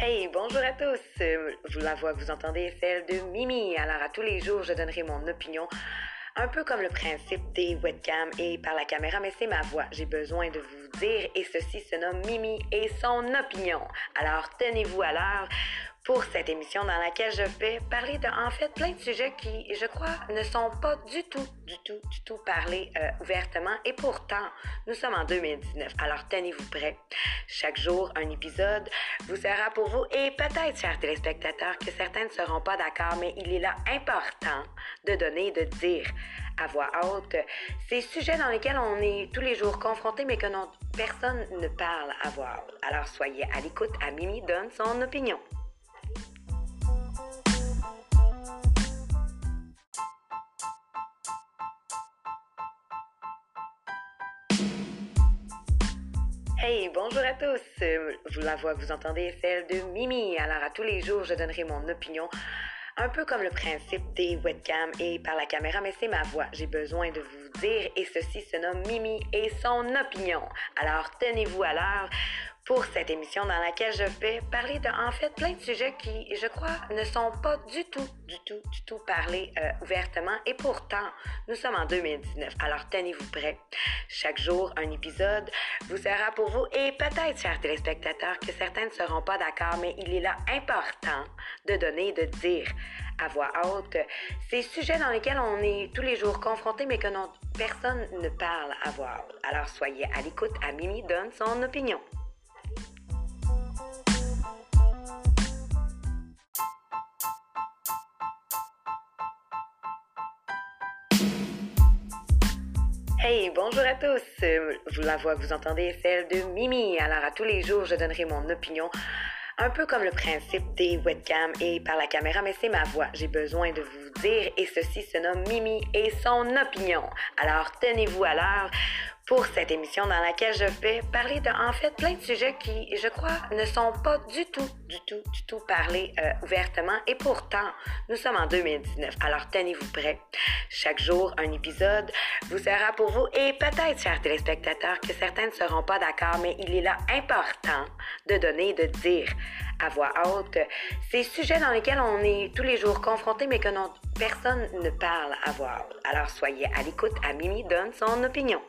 Hey, bonjour à tous. Euh, La voix que vous entendez est celle de Mimi. Alors, à tous les jours, je donnerai mon opinion. Un peu comme le principe des webcams et par la caméra, mais c'est ma voix. J'ai besoin de vous dire et ceci se nomme Mimi et son opinion. Alors, tenez-vous à l'heure pour cette émission dans laquelle je vais parler de, en fait, plein de sujets qui, je crois, ne sont pas du tout, du tout, du tout parlés euh, ouvertement. Et pourtant, nous sommes en 2019. Alors, tenez-vous prêts. Chaque jour, un épisode vous sera pour vous et peut-être, chers téléspectateurs, que certains ne seront pas d'accord, mais il est là important de donner, de dire à voix haute ces sujets dans lesquels on est tous les jours confrontés, mais que personne ne parle à voix haute. Alors, soyez à l'écoute. À Mimi donne son opinion. Hey, bonjour à tous. Euh, La voix que vous entendez est celle de Mimi. Alors, à tous les jours, je donnerai mon opinion. Un peu comme le principe des webcams et par la caméra, mais c'est ma voix. J'ai besoin de vous dire et ceci se nomme Mimi et son opinion. Alors, tenez-vous à l'heure pour cette émission dans laquelle je vais parler de, en fait, plein de sujets qui, je crois, ne sont pas du tout, du tout, du tout parlés euh, ouvertement. Et pourtant, nous sommes en 2019. Alors, tenez-vous prêts. Chaque jour, un épisode vous sera pour vous et peut-être, chers téléspectateurs, que certains ne seront pas d'accord, mais il est là important de donner, de dire à voix haute ces sujets dans lesquels on est tous les jours confrontés, mais que personne ne parle à voix haute. Alors, soyez à l'écoute. À Mimi donne son opinion. Hey, bonjour à tous. Euh, La voix que vous entendez est celle de Mimi. Alors, à tous les jours, je donnerai mon opinion. Un peu comme le principe des webcams et par la caméra, mais c'est ma voix. J'ai besoin de vous dire et ceci se nomme Mimi et son opinion. Alors, tenez-vous à l'heure pour cette émission dans laquelle je vais parler de, en fait, plein de sujets qui, je crois, ne sont pas du tout, du tout, du tout parlés euh, ouvertement. Et pourtant, nous sommes en 2019. Alors, tenez-vous prêts. Chaque jour, un épisode vous sera pour vous et peut-être, chers téléspectateurs, que certains ne seront pas d'accord, mais il est là important de donner, de dire à voix haute ces sujets dans lesquels on est tous les jours confrontés, mais que personne ne parle à voix haute. Alors, soyez à l'écoute. À Mimi donne son opinion.